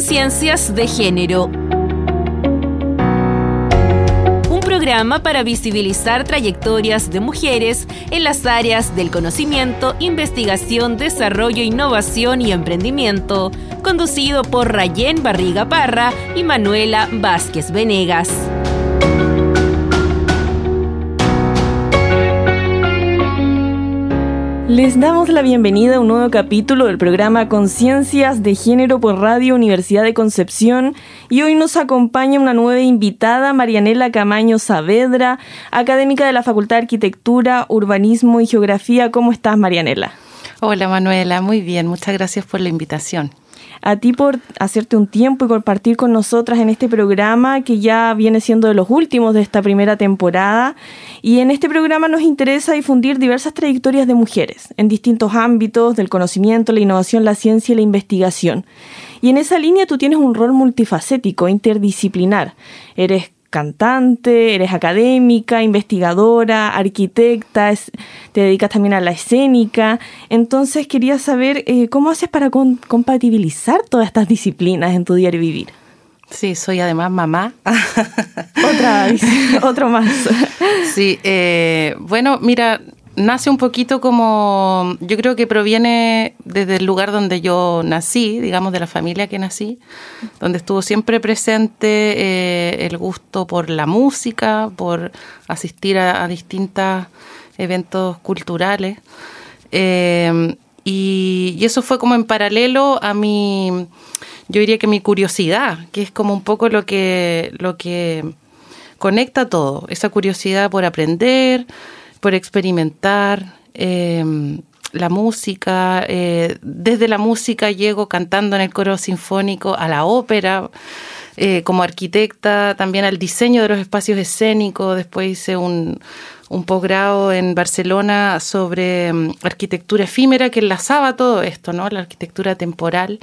Conciencias de Género. Un programa para visibilizar trayectorias de mujeres en las áreas del conocimiento, investigación, desarrollo, innovación y emprendimiento, conducido por Rayén Barriga Parra y Manuela Vázquez Venegas. Les damos la bienvenida a un nuevo capítulo del programa Conciencias de Género por Radio Universidad de Concepción y hoy nos acompaña una nueva invitada, Marianela Camaño Saavedra, académica de la Facultad de Arquitectura, Urbanismo y Geografía. ¿Cómo estás, Marianela? Hola, Manuela. Muy bien. Muchas gracias por la invitación a ti por hacerte un tiempo y compartir con nosotras en este programa que ya viene siendo de los últimos de esta primera temporada. Y en este programa nos interesa difundir diversas trayectorias de mujeres en distintos ámbitos del conocimiento, la innovación, la ciencia y la investigación. Y en esa línea tú tienes un rol multifacético, interdisciplinar. Eres cantante, eres académica, investigadora, arquitecta, te dedicas también a la escénica. Entonces quería saber eh, cómo haces para compatibilizar todas estas disciplinas en tu diario vivir. Sí, soy además mamá. Otra, otro más. Sí, eh, bueno, mira, nace un poquito como, yo creo que proviene desde el lugar donde yo nací, digamos, de la familia que nací, donde estuvo siempre presente eh, el gusto por la música, por asistir a, distintos eventos culturales. Eh, y, eso fue como en paralelo a mi, yo diría que mi curiosidad, que es como un poco lo que, lo que conecta todo, esa curiosidad por aprender, por experimentar em, la música. Eh, desde la música llego cantando en el coro sinfónico a la ópera. Eh, como arquitecta, también al diseño de los espacios escénicos. Después hice un, un posgrado en Barcelona sobre em, arquitectura efímera que enlazaba todo esto, ¿no? La arquitectura temporal.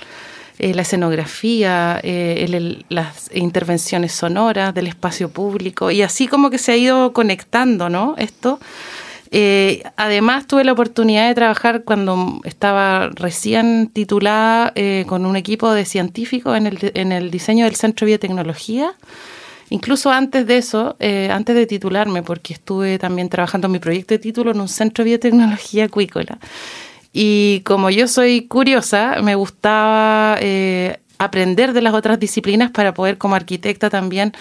Eh, la escenografía, las intervenciones sonoras del espacio público y así como que se ha ido conectando, ¿no? Esto. Eh, además tuve la oportunidad de trabajar cuando estaba recién titulada eh, con un equipo de científicos en el, en el diseño del Centro de Biotecnología. Incluso antes de eso, antes de titularme, porque estuve también trabajando mi proyecto de título en un centro de biotecnología acuícola. Y como yo soy curiosa, me gustaba eh, aprender de las otras disciplinas para poder como arquitecta también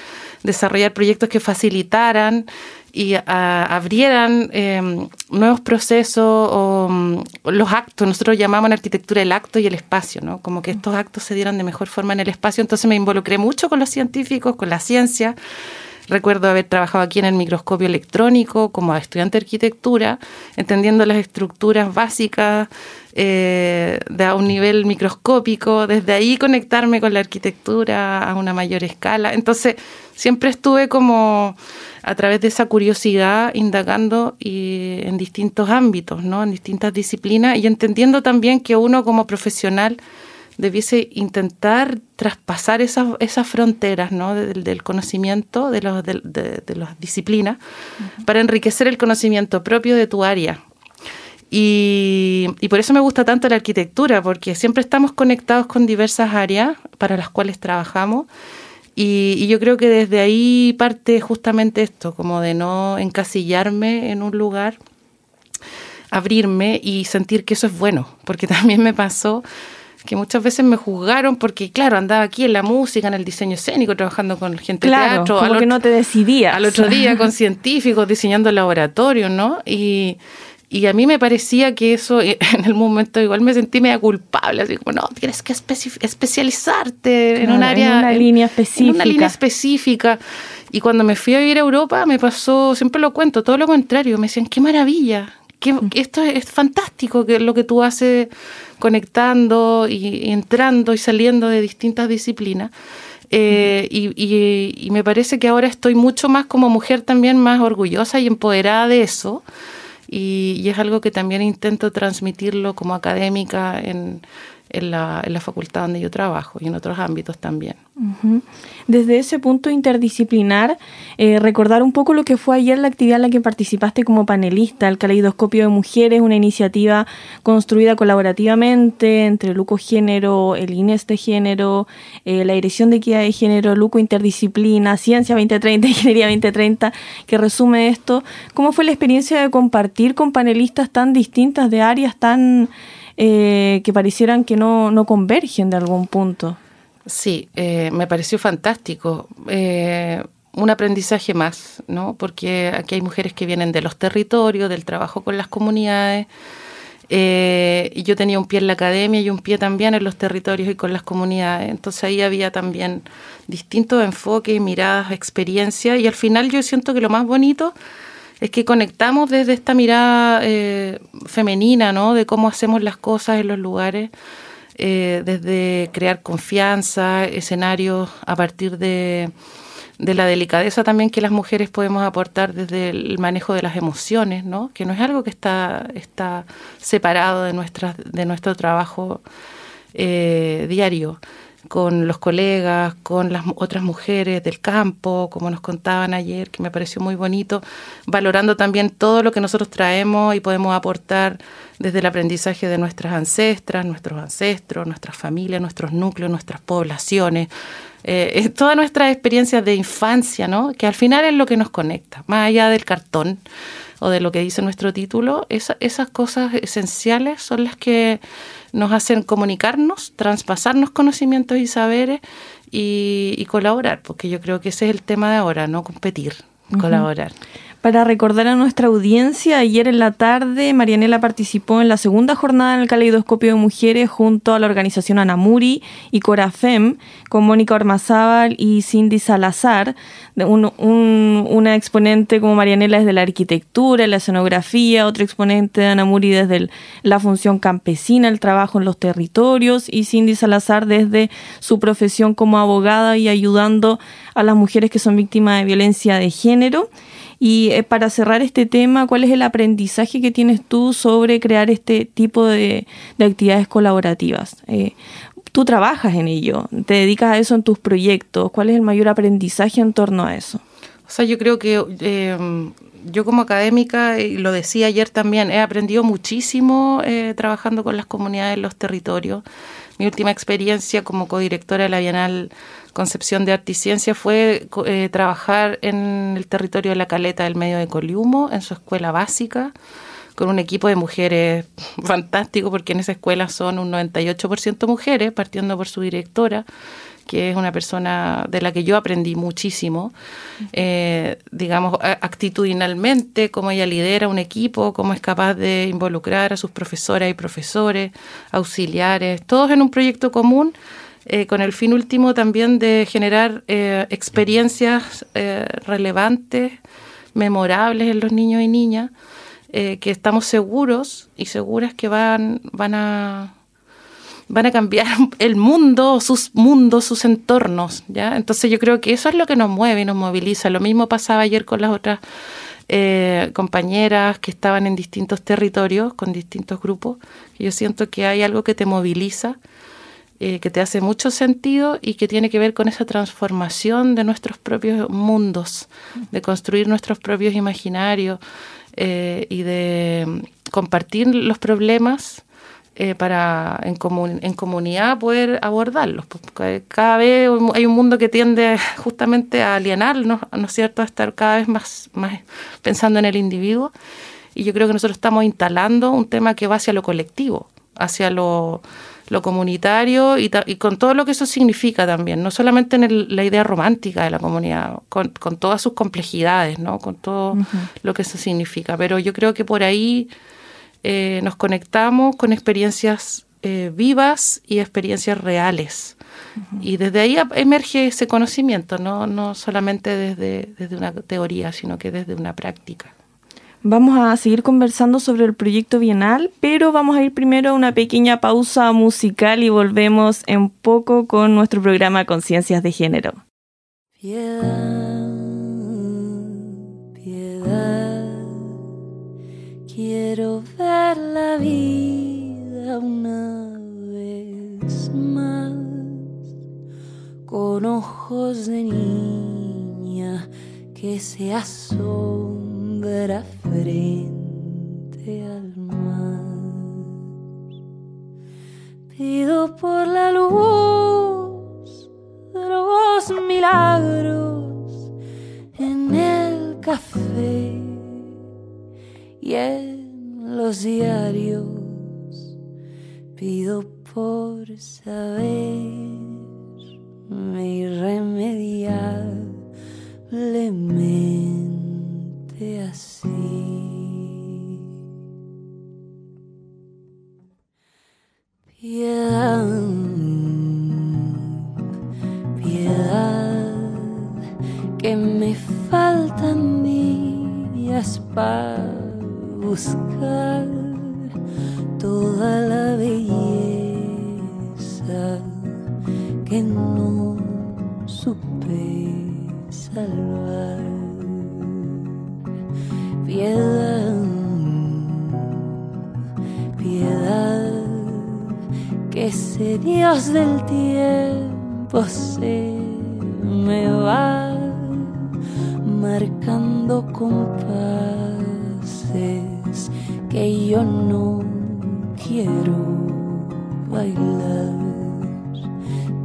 desarrollar proyectos que facilitaran y abrieran em, nuevos procesos o mm, los actos. Nosotros llamamos en arquitectura el acto y el espacio, ¿no? Como que estos actos se dieran de mejor forma en el espacio. Entonces me involucré mucho con los científicos, con la ciencia Recuerdo haber trabajado aquí en el microscopio electrónico como estudiante de arquitectura, entendiendo las estructuras básicas eh, de a un nivel microscópico, desde ahí conectarme con la arquitectura a una mayor escala. Entonces, siempre estuve como a través de esa curiosidad indagando y en distintos ámbitos, ¿no? en distintas disciplinas y entendiendo también que uno como profesional debiese intentar traspasar esas, esas fronteras ¿no? del, conocimiento, de, los, de, las disciplinas, para enriquecer el conocimiento propio de tu área. Y, y, por eso me gusta tanto la arquitectura, porque siempre estamos conectados con diversas áreas para las cuales trabajamos. Y, y, yo creo que desde ahí parte justamente esto, como de no encasillarme en un lugar, abrirme y sentir que eso es bueno, porque también me pasó que muchas veces me juzgaron porque, claro, andaba aquí en la música, en el diseño escénico, trabajando con gente de teatro. Como que no te decidías. Al otro día con científicos diseñando laboratorios, ¿no? Y, y a mí me parecía que eso, en el momento igual me sentí media culpable, así como, no, tienes que especializarte en un área. En una línea específica. En una línea específica. Y cuando me fui a vivir a Europa, me pasó, siempre lo cuento, todo lo contrario. Me decían, qué maravilla, que mm. esto es, fantástico que lo que tú haces conectando y, entrando y saliendo de distintas disciplinas. Eh, y, me parece que ahora estoy mucho más como mujer también más orgullosa y empoderada de eso. Y, es algo que también intento transmitirlo como académica en, en la, en la facultad donde yo trabajo y en otros ámbitos también. Desde ese punto interdisciplinar, eh, recordar un poco lo que fue ayer la actividad en la que participaste como panelista, el Caleidoscopio de Mujeres, una iniciativa construida colaborativamente entre Luco Género, el INES de Género, eh, la Dirección de Equidad de Género, Luco Interdisciplina, Ciencia 2030, Ingeniería 2030, que resume esto. ¿Cómo fue la experiencia de compartir con panelistas tan distintas de áreas tan eh, que parecieran que no, no convergen de algún punto? Sí, eh, me pareció fantástico. Eh, un aprendizaje más, ¿no? Porque aquí hay mujeres que vienen de los territorios, del trabajo con las comunidades. Eh, y yo tenía un pie en la academia y un pie también en los territorios y con las comunidades. Entonces ahí había también distintos enfoques, miradas, experiencias. Y al final yo siento que lo más bonito es que conectamos desde esta mirada femenina, ¿no? De cómo hacemos las cosas en los lugares eh, desde crear confianza, escenarios a partir de, la delicadeza también que las mujeres podemos aportar desde el manejo de las emociones, ¿no? que no es algo que está, está separado de, nuestras, de nuestro trabajo eh, diario con los colegas, con las otras mujeres del campo, como nos contaban ayer, que me pareció muy bonito, valorando también todo lo que nosotros traemos y podemos aportar desde el aprendizaje de nuestras ancestras, nuestros ancestros, nuestras familias, nuestros núcleos, nuestras poblaciones, eh, todas nuestras experiencias de infancia, ¿no? que al final es lo que nos conecta, más allá del cartón o de lo que dice nuestro título, esas cosas esenciales son las que nos hacen comunicarnos, traspasarnos conocimientos y saberes y, colaborar, porque yo creo que ese es el tema de ahora, no competir, colaborar. Para recordar a nuestra audiencia, ayer en la tarde Marianela participó en la segunda jornada en el Caleidoscopio de Mujeres junto a la organización Anamuri y Corafem, con Mónica Ormazábal y Cindy Salazar, una exponente como Marianela desde la arquitectura, la escenografía, otro exponente de Anamuri desde la función campesina, el trabajo en los territorios, y Cindy Salazar desde su profesión como abogada y ayudando a las mujeres que son víctimas de violencia de género. Y eh, para cerrar este tema, ¿cuál es el aprendizaje que tienes tú sobre crear este tipo de, actividades colaborativas? Eh, tú trabajas en ello, te dedicas a eso en tus proyectos. ¿Cuál es el mayor aprendizaje en torno a eso? O sea, yo creo que eh, yo como académica, y lo decía ayer también, he aprendido muchísimo trabajando con las comunidades en los territorios. Mi última experiencia como codirectora de la Bienal concepción de arte y ciencia fue eh, trabajar en el territorio de la Caleta del Medio de Coliumo, en su escuela básica, con un equipo de mujeres fantástico, porque en esa escuela son un 98% mujeres, partiendo por su directora, que es una persona de la que yo aprendí muchísimo, eh, digamos, actitudinalmente, cómo ella lidera un equipo, cómo es capaz de involucrar a sus profesoras y profesores, auxiliares, todos en un proyecto común eh, con el fin último también de generar eh, experiencias eh, relevantes, memorables en los niños y niñas, que estamos seguros y seguras que van, van a van a cambiar el mundo, sus mundos, sus entornos, ¿ya? Entonces yo creo que eso es lo que nos mueve y nos moviliza. Lo mismo pasaba ayer con las otras compañeras que estaban en distintos territorios, con distintos grupos. Yo siento que hay algo que te moviliza eh, que te hace mucho sentido y que tiene que ver con esa transformación de nuestros propios mundos, de construir nuestros propios imaginarios eh, y de mm, compartir los problemas eh, para en, en comunidad poder abordarlos. Porque cada vez hay un mundo que tiende justamente a alienarnos, ¿no es cierto?, a estar cada vez más, más pensando en el individuo. Y yo creo que nosotros estamos instalando un tema que va hacia lo colectivo, hacia lo lo comunitario y, con todo lo que eso significa también, no solamente en la idea romántica de la comunidad, con, todas sus complejidades, ¿no? con todo lo que eso significa. Pero yo creo que por ahí eh, nos conectamos con experiencias eh, vivas y experiencias reales. Y desde ahí emerge ese conocimiento, no, no solamente desde, desde una teoría, sino que desde una práctica. Vamos a seguir conversando sobre el proyecto bienal, pero vamos a ir primero a una pequeña pausa musical y volvemos en poco con nuestro programa Conciencias de Género. Piedad, piedad, quiero ver la vida una vez más con ojos de niña que se frente al mar. Pido por la luz de los milagros en el café y en los diarios. Pido por irremediablemente marcando compases que yo no quiero bailar.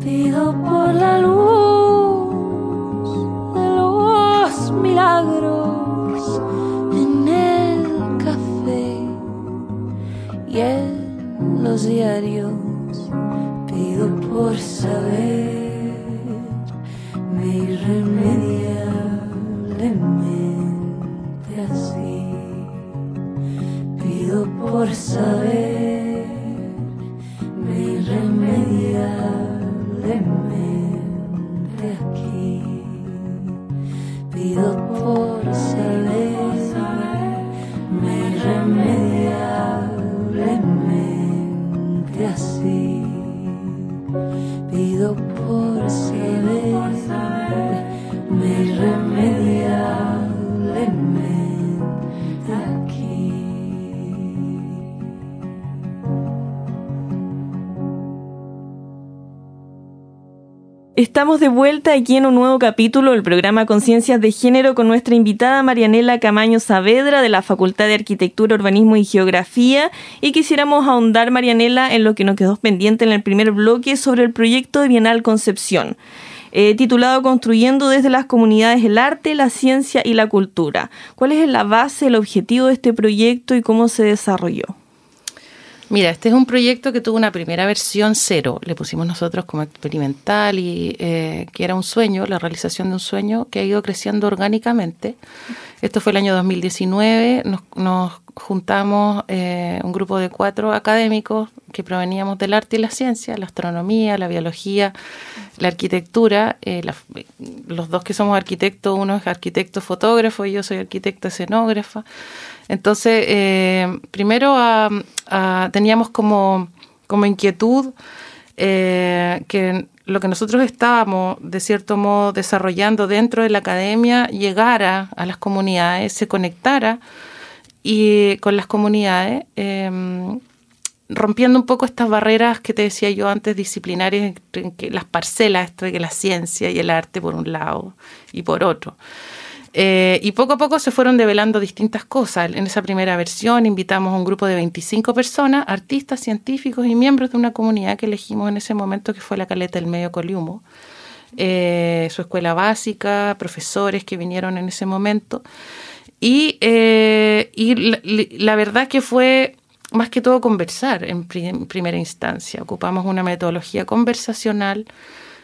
Pido por la luz de los milagros en el café y en los diarios. Pido por saber Estamos de vuelta aquí en un nuevo capítulo del programa Conciencias de Género con nuestra invitada Marianela Camaño Saavedra de la Facultad de Arquitectura, Urbanismo y Geografía y quisiéramos ahondar, Marianela, en lo que nos quedó pendiente en el primer bloque sobre el proyecto de Bienal Concepción. eh, titulado Construyendo desde las comunidades el arte, la ciencia y la cultura. ¿Cuál es la base, el objetivo de este proyecto y cómo se desarrolló? Mira, este es un proyecto que tuvo una primera versión cero, le pusimos nosotros como experimental y eh, que era un sueño, la realización de un sueño que ha ido creciendo orgánicamente. Esto fue el año 2019, nos, nos juntamos eh, un grupo de cuatro académicos que proveníamos del arte y la ciencia, la astronomía, la biología, la arquitectura, eh, los dos que somos arquitectos, uno es arquitecto fotógrafo y yo soy arquitecta escenógrafa. Entonces, eh, primero teníamos como, como inquietud eh, que lo que nosotros estábamos, de cierto modo, desarrollando dentro de la academia llegara a las comunidades, se conectara y con las comunidades, eh, rompiendo un poco estas barreras que te decía yo antes, disciplinarias, que las parcelas entre la ciencia y el arte por un lado y por otro. Eh, y poco a poco se fueron develando distintas cosas. En esa primera versión invitamos a un grupo de 25 personas, artistas, científicos y miembros de una comunidad que elegimos en ese momento, que fue la Caleta del Medio Coliumo. Eh, su escuela básica, profesores que vinieron en ese momento. Y, eh, y la, la, verdad que fue más que todo conversar en, pri en primera instancia. Ocupamos una metodología conversacional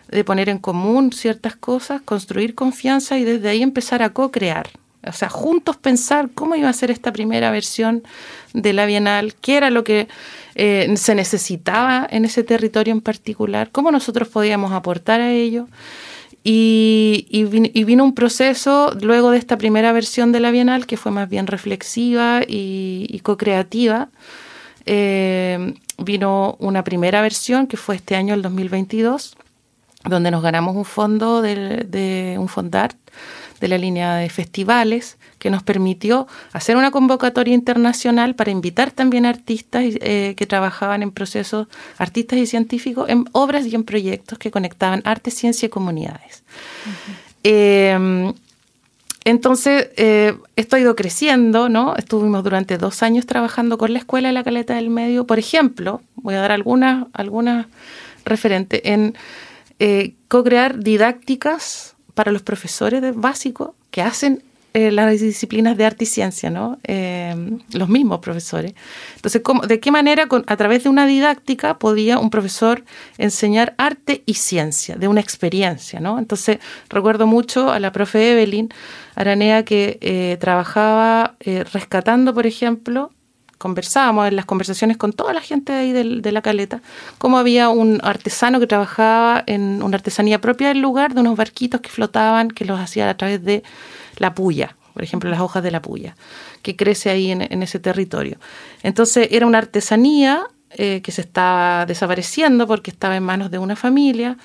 de poner en común ciertas cosas, construir confianza y desde ahí empezar a co-crear. O sea, juntos pensar cómo iba a ser esta primera versión de la Bienal, qué era lo que eh, se necesitaba en ese territorio en particular, cómo nosotros podíamos aportar a ello. Y, y, vin, y, vino un proceso luego de esta primera versión de la Bienal que fue más bien reflexiva y, y co-creativa. Eh, vino una primera versión que fue este año, el 2022, donde nos ganamos un fondo de, de un fondart de la línea de festivales, que nos permitió hacer una convocatoria internacional para invitar también artistas eh, que trabajaban en procesos, artistas y científicos, en obras y en proyectos que conectaban arte, ciencia y comunidades. Eh, entonces, eh, esto ha ido creciendo, ¿no? Estuvimos durante dos años trabajando con la Escuela de la Caleta del Medio. Por ejemplo, voy a dar algunas, algunas referentes en eh, co-crear didácticas para los profesores de básico que hacen eh, las disciplinas de arte y ciencia, ¿no? Eh, los mismos profesores. Entonces, ¿cómo, ¿de qué manera con, a través de una didáctica podía un profesor enseñar arte y ciencia, de una experiencia, ¿no? Entonces, recuerdo mucho a la profe Evelyn Aranea que eh, trabajaba eh, rescatando, por ejemplo, conversábamos en las conversaciones con toda la gente de ahí de, de la caleta, cómo había un artesano que trabajaba en una artesanía propia del lugar, de unos barquitos que flotaban, que los hacía a través de la puya, por ejemplo, las hojas de la puya, que crece ahí en, en ese territorio. Entonces era una artesanía eh, que se estaba desapareciendo porque estaba en manos de una familia.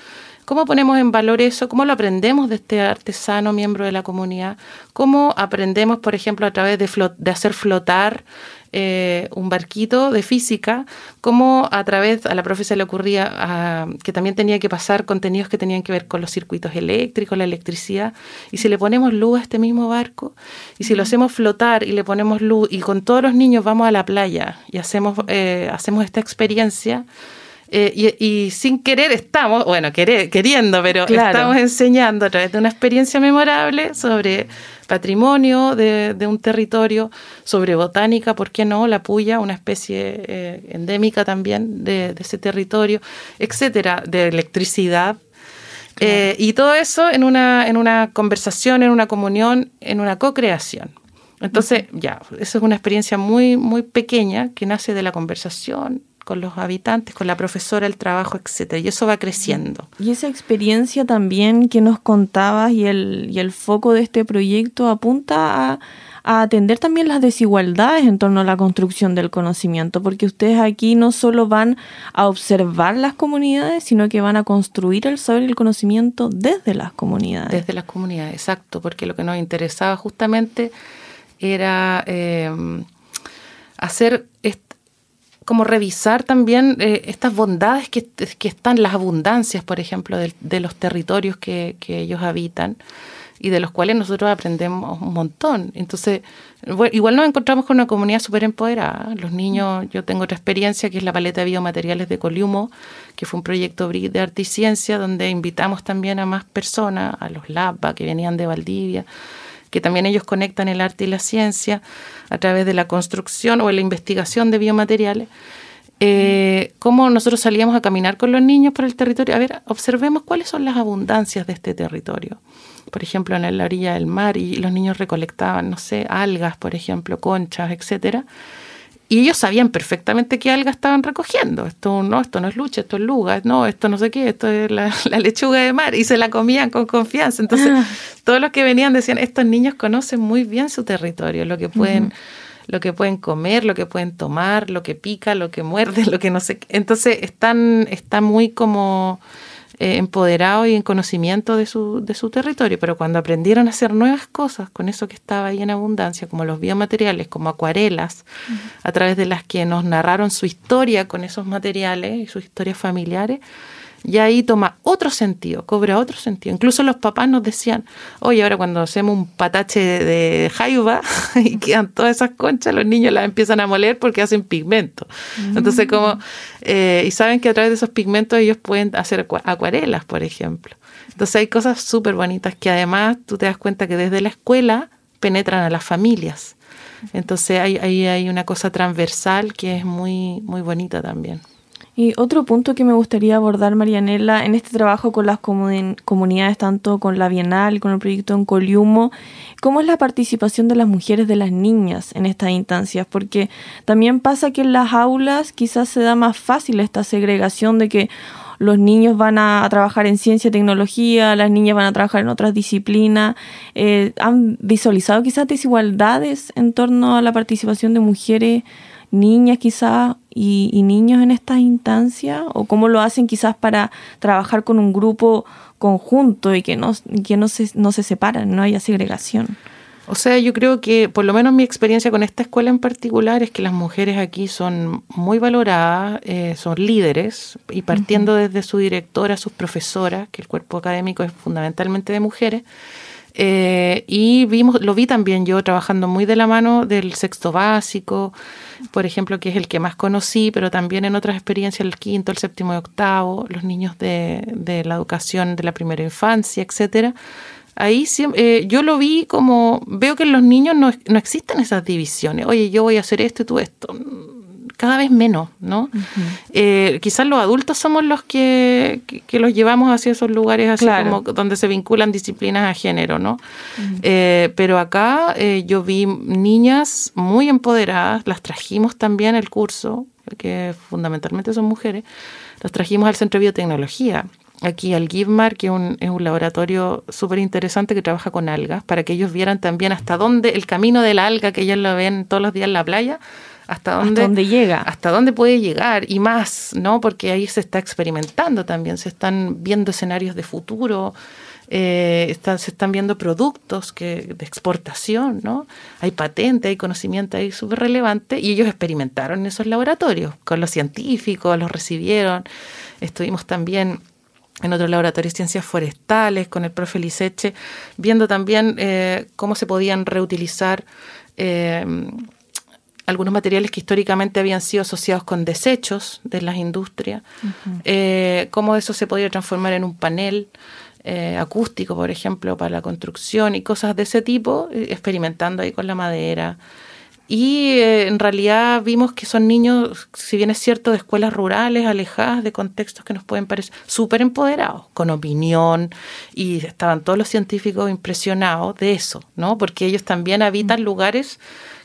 ¿Cómo ponemos en valor eso? ¿Cómo lo aprendemos de este artesano miembro de la comunidad? ¿Cómo aprendemos, por ejemplo, a través de, flot de hacer flotar eh, un barquito de física, cómo a través a la profe se le ocurría a, que también tenía que pasar contenidos que tenían que ver con los circuitos eléctricos, la electricidad, y si le ponemos luz a este mismo barco, y si lo hacemos flotar y le ponemos luz, y con todos los niños vamos a la playa y hacemos, eh, hacemos esta experiencia, eh, y, y, sin querer estamos, bueno, querer, queriendo, pero claro. estamos enseñando a través de una experiencia memorable sobre patrimonio de, de, un territorio, sobre botánica, ¿por qué no? La puya, una especie eh, endémica también de, de, ese territorio, etcétera, de electricidad. Claro. Eh, y todo eso en una, en una conversación, en una comunión, en una co-creación. Entonces, uh -huh. ya, eso es una experiencia muy, muy pequeña que nace de la conversación, con los habitantes, con la profesora, el trabajo, etcétera. Y eso va creciendo. Y esa experiencia también que nos contabas y el, y el foco de este proyecto apunta a, a, atender también las desigualdades en torno a la construcción del conocimiento, porque ustedes aquí no solo van a observar las comunidades, sino que van a construir el saber y el conocimiento desde las comunidades. Desde las comunidades, exacto, porque lo que nos interesaba justamente era eh, hacer como revisar también eh, estas bondades que, están, las abundancias, por ejemplo, de, de los territorios que, ellos habitan y de los cuales nosotros aprendemos un montón. Entonces, igual nos encontramos con una comunidad súper empoderada. Los niños, yo tengo otra experiencia que es la paleta de biomateriales de Coliumo, que fue un proyecto de arte y ciencia donde invitamos también a más personas, a los LABA que venían de Valdivia, que también ellos conectan el arte y la ciencia a través de la construcción o la investigación de biomateriales. Eh, cómo nosotros salíamos a caminar con los niños por el territorio. A ver, observemos cuáles son las abundancias de este territorio. Por ejemplo, en la orilla del mar y los niños recolectaban, no sé, algas, por ejemplo, conchas, etcétera y ellos sabían perfectamente qué algas estaban recogiendo. Esto no, esto no es lucha, esto es luga, no, esto no sé qué, esto es la, la lechuga de mar, y se la comían con confianza. Entonces, ah. todos los que venían decían, estos niños conocen muy bien su territorio, lo que pueden, uh -huh. lo que pueden comer, lo que pueden tomar, lo que pica, lo que muerde, lo que no sé qué. Entonces, están, están muy como eh, empoderados y en conocimiento de su, de su territorio, pero cuando aprendieron a hacer nuevas cosas con eso que estaba ahí en abundancia, como los biomateriales, como acuarelas, uh -huh. a través de las que nos narraron su historia con esos materiales y sus historias familiares, y ahí toma otro sentido, cobra otro sentido. Incluso los papás nos decían, oye, ahora cuando hacemos un patache de jaiba y quedan todas esas conchas, los niños las empiezan a moler porque hacen pigmento. Entonces, como, eh, y saben que a través de esos pigmentos ellos pueden hacer acuarelas, por ejemplo. Entonces hay cosas súper bonitas que además tú te das cuenta que desde la escuela penetran a las familias. Entonces ahí hay, hay, una cosa transversal que es muy, muy bonita también. Y otro punto que me gustaría abordar, Marianela, en este trabajo con las comun comunidades, tanto con la Bienal, con el proyecto en Coliumo, ¿cómo es la participación de las mujeres, de las niñas en estas instancias? Porque también pasa que en las aulas quizás se da más fácil esta segregación de que los niños van a, a trabajar en ciencia y tecnología, las niñas van a trabajar en otras disciplinas. Eh, ¿Han visualizado quizás desigualdades en torno a la participación de mujeres, niñas quizás, y, y niños en estas instancias? ¿O cómo lo hacen quizás para trabajar con un grupo conjunto y que no, que no, se, no se separan, no haya segregación? O sea, yo creo que por lo menos mi experiencia con esta escuela en particular es que las mujeres aquí son muy valoradas, eh, son líderes y partiendo desde su directora, sus profesoras, que el cuerpo académico es fundamentalmente de mujeres. Eh, y vimos, lo vi también yo trabajando muy de la mano del sexto básico, por ejemplo, que es el que más conocí, pero también en otras experiencias, el quinto, el séptimo y octavo, los niños de, de la educación de la primera infancia, etcétera. Ahí eh, yo lo vi como, veo que en los niños no, no existen esas divisiones. Oye, yo voy a hacer esto y tú esto. Cada vez menos, ¿no? Eh, quizás los adultos somos los que, que, que los llevamos hacia esos lugares así Claro. como donde se vinculan disciplinas a género, ¿no? Eh, pero acá eh, yo vi niñas muy empoderadas, las trajimos también al curso, que fundamentalmente son mujeres, las trajimos al Centro de Biotecnología, aquí al GIVMAR, que es un, es un laboratorio súper interesante que trabaja con algas, para que ellos vieran también hasta dónde, el camino de la alga que ellos lo ven todos los días en la playa, hasta dónde, Hasta dónde llega. hasta dónde puede llegar y más, ¿no? Porque ahí se está experimentando también, se están viendo escenarios de futuro, eh, están- se están viendo productos que, de exportación, ¿no? Hay patente, hay conocimiento ahí súper relevante y ellos experimentaron en esos laboratorios con los científicos, los recibieron. Estuvimos también en otro laboratorio de ciencias forestales con el profe Liseche, viendo también eh, cómo se podían reutilizar eh, algunos materiales que históricamente habían sido asociados con desechos de las industrias, eh, cómo eso se podía transformar en un panel eh, acústico, por ejemplo, para la construcción y cosas de ese tipo, eh, experimentando ahí con la madera. Y eh, en realidad vimos que son niños, si bien es cierto, de escuelas rurales, alejadas de contextos que nos pueden parecer súper empoderados, con opinión, y estaban todos los científicos impresionados de eso, ¿no? Porque ellos también habitan lugares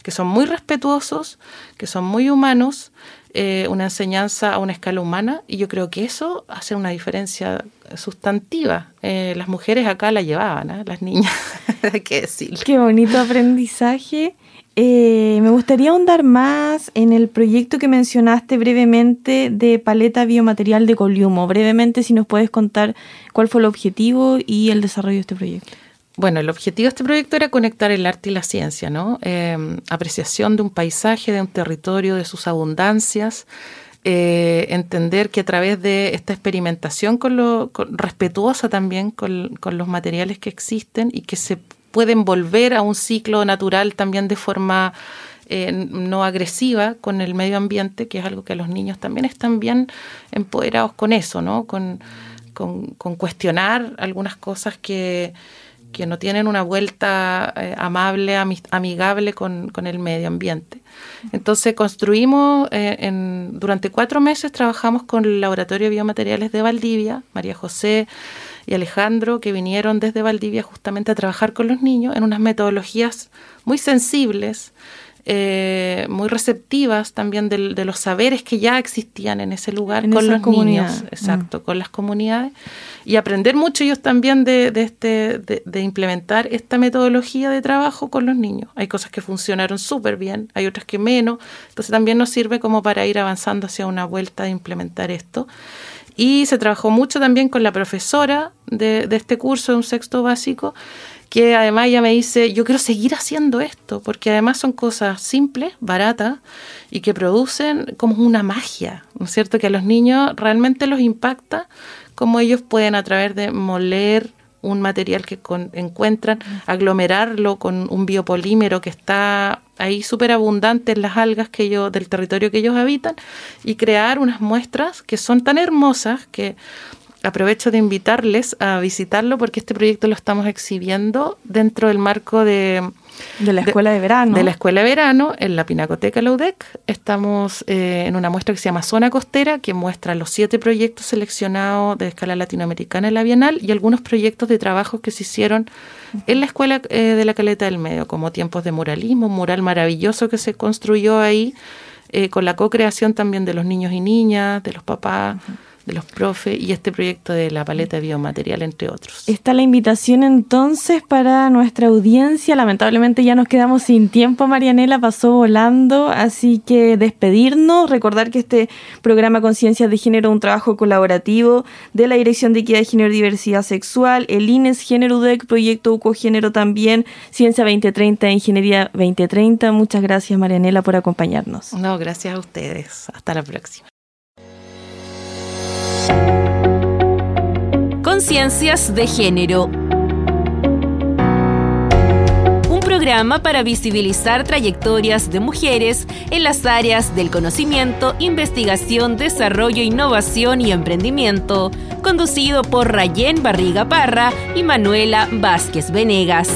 que son muy respetuosos, que son muy humanos, eh, una enseñanza a una escala humana, y yo creo que eso hace una diferencia sustantiva. Eh, las mujeres acá la llevaban, ¿eh? las niñas, hay que. Qué bonito aprendizaje. Eh, me gustaría ahondar más en el proyecto que mencionaste brevemente de paleta biomaterial de Coliumo. Brevemente, si nos puedes contar cuál fue el objetivo y el desarrollo de este proyecto. Bueno, el objetivo de este proyecto era conectar el arte y la ciencia, ¿no? Eh, apreciación de un paisaje, de un territorio, de sus abundancias, eh, entender que a través de esta experimentación con lo, respetuosa también con, los materiales que existen y que se pueden volver a un ciclo natural también de forma eh, no agresiva con el medio ambiente, que es algo que los niños también están bien empoderados con eso, ¿no? Con cuestionar algunas cosas que, que no tienen una vuelta eh, amable, ami- amigable con, con el medio ambiente. Entonces construimos, eh, en, durante cuatro meses trabajamos con el Laboratorio de Biomateriales de Valdivia, María José y Alejandro, que vinieron desde Valdivia justamente a trabajar con los niños en unas metodologías muy sensibles, eh, muy receptivas también de, los saberes que ya existían en ese lugar En con los niños, exacto, con las comunidades y aprender mucho ellos también de, de este, de, de implementar esta metodología de trabajo con los niños. Hay cosas que funcionaron súper bien, hay otras que menos, entonces también nos sirve como para ir avanzando hacia una vuelta de implementar esto. Y se trabajó mucho también con la profesora de, de este curso de un sexto básico, que además ella me dice, yo quiero seguir haciendo esto, porque además son cosas simples, baratas, y que producen como una magia, ¿no es cierto? Que a los niños realmente los impacta cómo ellos pueden a través de moler un material que encuentran, aglomerarlo con un biopolímero que está ahí súper abundante en las algas que ellos, del territorio que ellos habitan y crear unas muestras que son tan hermosas que aprovecho de invitarles a visitarlo porque este proyecto lo estamos exhibiendo dentro del marco de, De la escuela de verano. de la Escuela de Verano en la Pinacoteca Laudec. Estamos eh, en una muestra que se llama Zona Costera, que muestra los siete proyectos seleccionados de escala latinoamericana en la Bienal y algunos proyectos de trabajo que se hicieron en la Escuela eh, de la Caleta del Medio, como tiempos de muralismo, un mural maravilloso que se construyó ahí, eh, con la co-creación también de los niños y niñas, de los papás. De los profes y este proyecto de la paleta de biomaterial, entre otros. Está la invitación entonces para nuestra audiencia. Lamentablemente ya nos quedamos sin tiempo, Marianela pasó volando, así que despedirnos, recordar que este programa Conciencias de Género es un trabajo colaborativo de la Dirección de Equidad de Género y Diversidad Sexual, el INES Género UDEC, Proyecto UCO Género también, Ciencia 2030, Ingeniería 2030. Muchas gracias, Marianela, por acompañarnos. No, gracias a ustedes. Hasta la próxima. Conciencias de Género. Un programa para visibilizar trayectorias de mujeres en las áreas del conocimiento, investigación, desarrollo, innovación y emprendimiento, conducido por Rayén Barriga Parra y Manuela Vázquez Venegas.